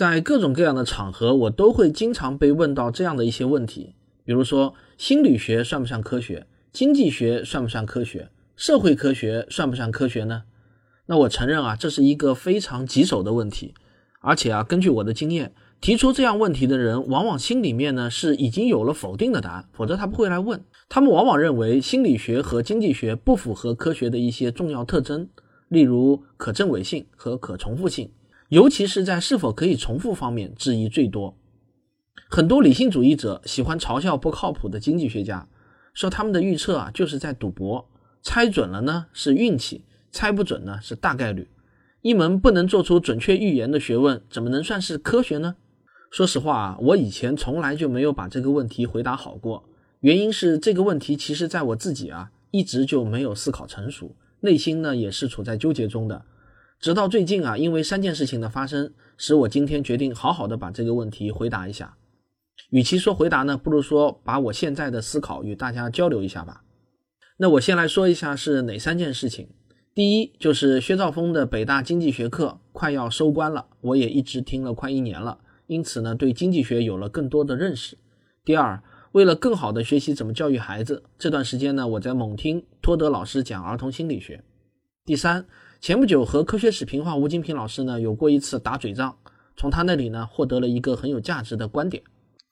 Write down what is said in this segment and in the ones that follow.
在各种各样的场合，我都会经常被问到这样的一些问题，比如说心理学算不算科学？经济学算不算科学？社会科学算不算科学呢？那我承认啊，这是一个非常棘手的问题，而且啊，根据我的经验，提出这样问题的人，往往心里面呢是已经有了否定的答案，否则他不会来问。他们往往认为心理学和经济学不符合科学的一些重要特征，例如可证伪性和可重复性。尤其是在是否可以重复方面质疑最多。很多理性主义者喜欢嘲笑不靠谱的经济学家，说他们的预测啊就是在赌博，猜准了呢是运气，猜不准呢是大概率。一门不能做出准确预言的学问，怎么能算是科学呢？说实话啊，我以前从来就没有把这个问题回答好过。原因是这个问题其实在我自己啊一直就没有思考成熟，内心呢也是处在纠结中的。直到最近啊，因为三件事情的发生，使我今天决定好好的把这个问题回答一下。与其说回答呢，不如说把我现在的思考与大家交流一下吧。那我先来说一下是哪三件事情。第一，就是薛兆丰的北大经济学课快要收官了，我也一直听了快一年了，因此呢，对经济学有了更多的认识。第二，为了更好的学习怎么教育孩子，这段时间呢，我在猛听托德老师讲儿童心理学。第三。前不久和科学史评话吴金平老师呢有过一次打嘴仗，从他那里呢获得了一个很有价值的观点。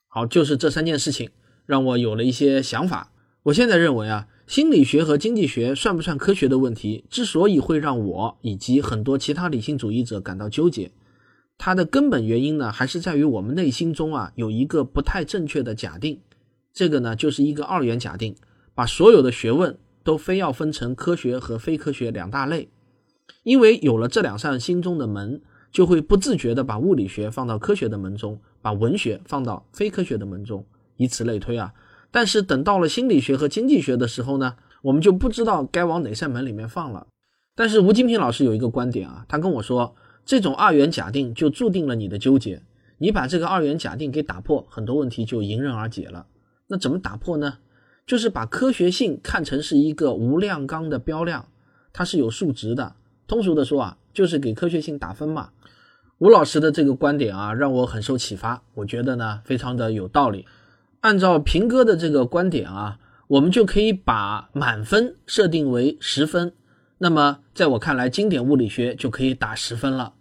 好，就是这三件事情让我有了一些想法。我现在认为啊，心理学和经济学算不算科学的问题，之所以会让我以及很多其他理性主义者感到纠结，它的根本原因呢还是在于我们内心中啊有一个不太正确的假定，这个呢就是一个二元假定，把所有的学问都非要分成科学和非科学两大类。因为有了这两扇心中的门，就会不自觉地把物理学放到科学的门中，把文学放到非科学的门中，以此类推啊。但是等到了心理学和经济学的时候呢，我们就不知道该往哪扇门里面放了。但是吴金平老师有一个观点啊，他跟我说，这种二元假定就注定了你的纠结。你把这个二元假定给打破，很多问题就迎刃而解了。那怎么打破呢？就是把科学性看成是一个无量纲的标量，它是有数值的。通俗的说啊，就是给科学性打分嘛。吴老师的这个观点啊，让我很受启发。我觉得呢，非常的有道理。按照平哥的这个观点啊，我们就可以把满分设定为十分。那么，在我看来，经典物理学就可以打十分了。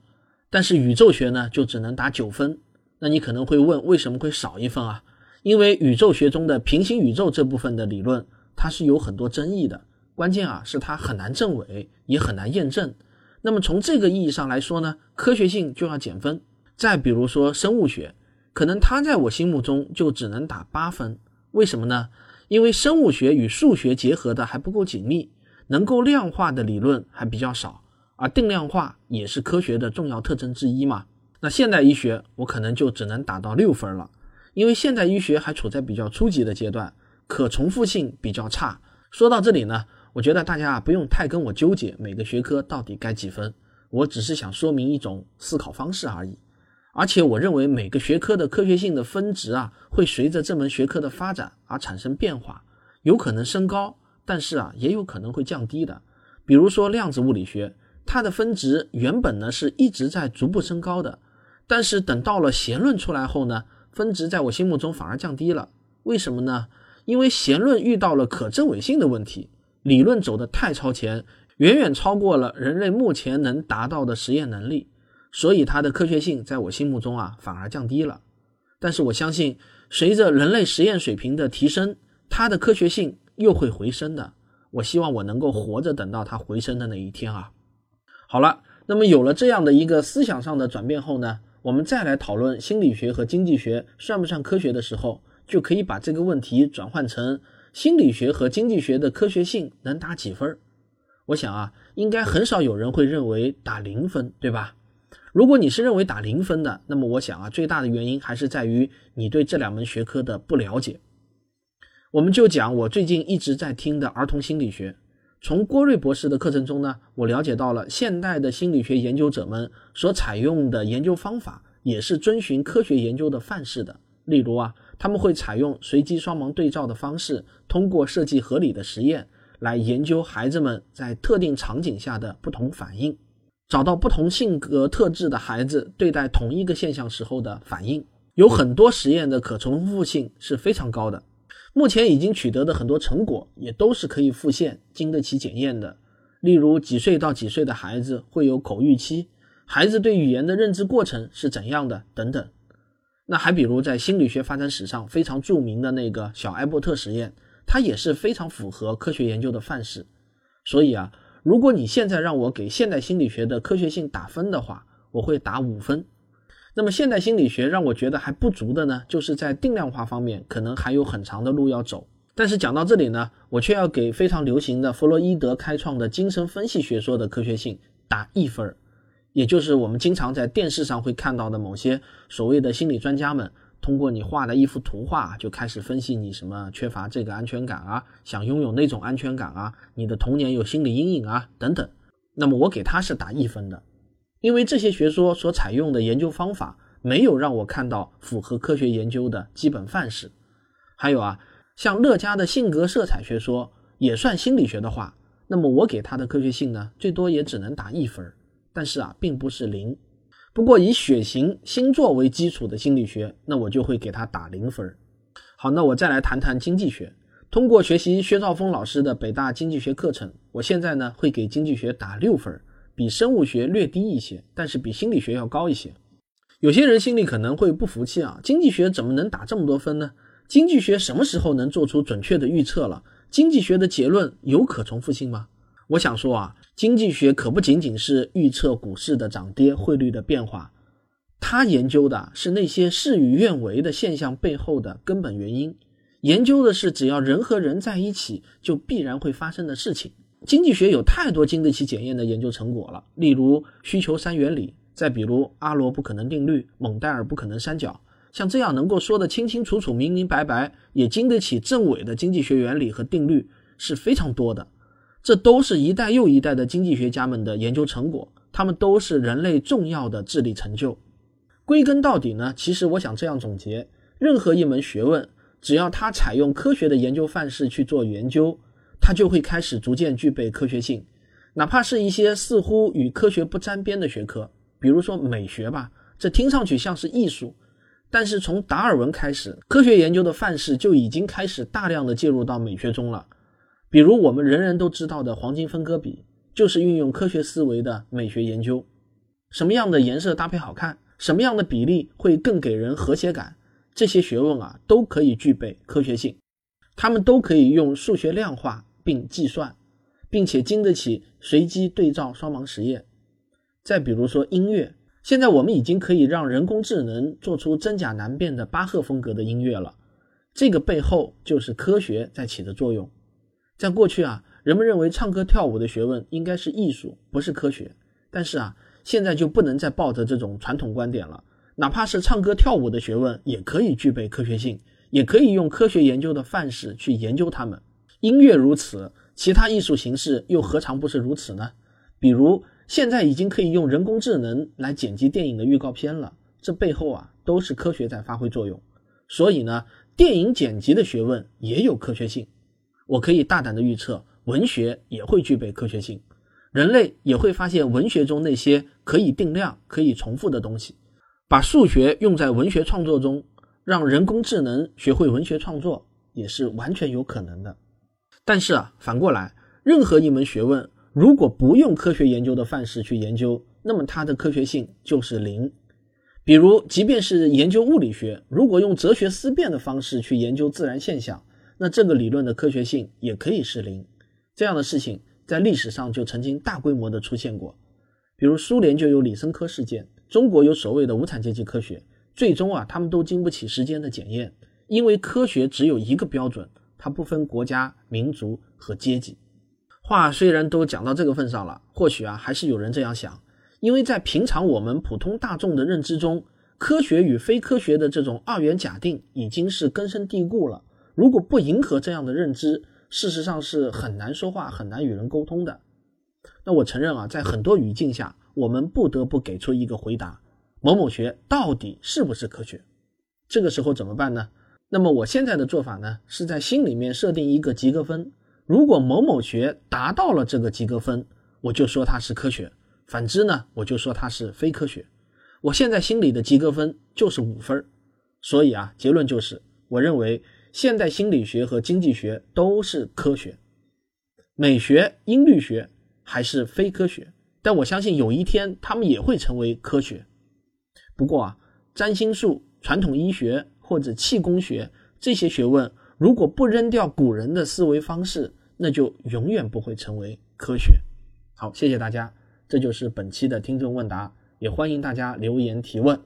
但是宇宙学呢，就只能打九分。那你可能会问，为什么会少一分啊？因为宇宙学中的平行宇宙这部分的理论，它是有很多争议的。关键啊，是它很难证伪，也很难验证。那么从这个意义上来说呢，科学性就要减分。再比如说生物学，可能它在我心目中就只能打八分。为什么呢？因为生物学与数学结合的还不够紧密，能够量化的理论还比较少，而定量化也是科学的重要特征之一嘛。那现代医学我可能就只能打到六分了，因为现代医学还处在比较初级的阶段，可重复性比较差。说到这里呢。我觉得大家啊不用太跟我纠结每个学科到底该几分，我只是想说明一种思考方式而已。而且我认为每个学科的科学性的分值啊会随着这门学科的发展而产生变化，有可能升高，但是啊也有可能会降低的。比如说量子物理学，它的分值原本呢是一直在逐步升高的，但是等到了弦论出来后呢，分值在我心目中反而降低了。为什么呢？因为弦论遇到了可证伪性的问题。理论走得太超前，远远超过了人类目前能达到的实验能力，所以它的科学性在我心目中啊反而降低了。但是我相信，随着人类实验水平的提升，它的科学性又会回升的。我希望我能够活着等到它回升的那一天啊。好了，那么有了这样的一个思想上的转变后呢，我们再来讨论心理学和经济学算不算科学的时候，就可以把这个问题转换成。心理学和经济学的科学性能打几分？我想啊，应该很少有人会认为打零分，对吧？如果你是认为打零分的，那么我想啊，最大的原因还是在于你对这两门学科的不了解。我们就讲我最近一直在听的儿童心理学，从郭瑞博士的课程中呢，我了解到了现代的心理学研究者们所采用的研究方法，也是遵循科学研究的范式的。例如啊。他们会采用随机双盲对照的方式，通过设计合理的实验来研究孩子们在特定场景下的不同反应。找到不同性格特质的孩子对待同一个现象时候的反应。有很多实验的可重复性是非常高的，目前已经取得的很多成果也都是可以复现、经得起检验的。例如，几岁到几岁的孩子会有口欲期，孩子对语言的认知过程是怎样的等等。那还比如，在心理学发展史上非常著名的那个小艾伯特实验，它也是非常符合科学研究的范式。所以啊。如果你现在让我给现代心理学的科学性打分的话，我会打五分。那么现代心理学让我觉得还不足的呢，就是在定量化方面可能还有很长的路要走。但是讲到这里呢，我却要给非常流行的弗洛伊德开创的精神分析学说的科学性打一分，也就是我们经常在电视上会看到的某些所谓的心理专家们。通过你画的一幅图画，就开始分析你什么缺乏这个安全感啊，想拥有那种安全感啊，你的童年有心理阴影啊等等。那么我给他是打一分的，因为这些学说所采用的研究方法没有让我看到符合科学研究的基本范式。还有啊，像乐嘉的性格色彩学说也算心理学的话，那么我给他的科学性呢，最多也只能打一分儿，但是啊，并不是零。不过以血型星座为基础的心理学，那我就会给他打零分。好，那我再来谈谈经济学。通过学习薛兆丰老师的北大经济学课程，我现在呢会给经济学打六分，比生物学略低一些，但是比心理学要高一些。有些人心里可能会不服气啊，经济学怎么能打这么多分呢？经济学什么时候能做出准确的预测了？经济学的结论有可重复性吗？我想说啊。经济学可不仅仅是预测股市的涨跌、汇率的变化，它研究的是那些事与愿违的现象背后的根本原因，研究的是只要人和人在一起就必然会发生的事情。经济学有太多经得起检验的研究成果了，例如需求三原理，再比如阿罗不可能定律、蒙代尔不可能三角，像这样能够说得清清楚楚、明明白白，也经得起证伪的经济学原理和定律是非常多的。这都是一代又一代的经济学家们的研究成果，他们都是人类重要的智力成就。归根到底呢，其实我想这样总结：任何一门学问，只要它采用科学的研究范式去做研究，它就会开始逐渐具备科学性。哪怕是一些似乎与科学不沾边的学科，比如说美学吧，这听上去像是艺术，但是从达尔文开始，科学研究的范式就已经开始大量的介入到美学中了。比如我们人人都知道的黄金分割比，就是运用科学思维的美学研究。什么样的颜色搭配好看，什么样的比例会更给人和谐感，这些学问啊都可以具备科学性，它们都可以用数学量化并计算，并且经得起随机对照双盲实验。再比如说音乐，现在我们已经可以让人工智能做出真假难辨的巴赫风格的音乐了，这个背后就是科学在起的作用。在过去啊，人们认为唱歌跳舞的学问应该是艺术，不是科学。但是啊，现在就不能再抱着这种传统观点了。哪怕是唱歌跳舞的学问，也可以具备科学性，也可以用科学研究的范式去研究它们。音乐如此，其他艺术形式又何尝不是如此呢？比如，现在已经可以用人工智能来剪辑电影的预告片了，这背后啊，都是科学在发挥作用。所以呢，电影剪辑的学问也有科学性。我可以大胆的预测，文学也会具备科学性，人类也会发现文学中那些可以定量、可以重复的东西，把数学用在文学创作中，让人工智能学会文学创作也是完全有可能的。但是啊，反过来，任何一门学问如果不用科学研究的范式去研究，那么它的科学性就是零。比如，即便是研究物理学，如果用哲学思辨的方式去研究自然现象，那这个理论的科学性也可以是零，这样的事情在历史上就曾经大规模的出现过，比如苏联就有李森科事件，中国有所谓的无产阶级科学，最终啊他们都经不起时间的检验，因为科学只有一个标准，它不分国家、民族和阶级。话虽然都讲到这个份上了，或许啊还是有人这样想，因为在平常我们普通大众的认知中，科学与非科学的这种二元假定已经是根深蒂固了。如果不迎合这样的认知，事实上是很难说话、很难与人沟通的。那我承认啊，在很多语境下，我们不得不给出一个回答：某某学到底是不是科学？这个时候怎么办呢？那么我现在的做法呢，是在心里面设定一个及格分。如果某某学达到了这个及格分，我就说它是科学；反之呢，我就说它是非科学。我现在心里的及格分就是五分所以啊，结论就是，我认为现代心理学和经济学都是科学，美学、音律学还是非科学。但我相信有一天他们也会成为科学。不过啊，占星术、传统医学或者气功学这些学问，如果不扔掉古人的思维方式，那就永远不会成为科学。好，谢谢大家，这就是本期的听众问答，也欢迎大家留言提问。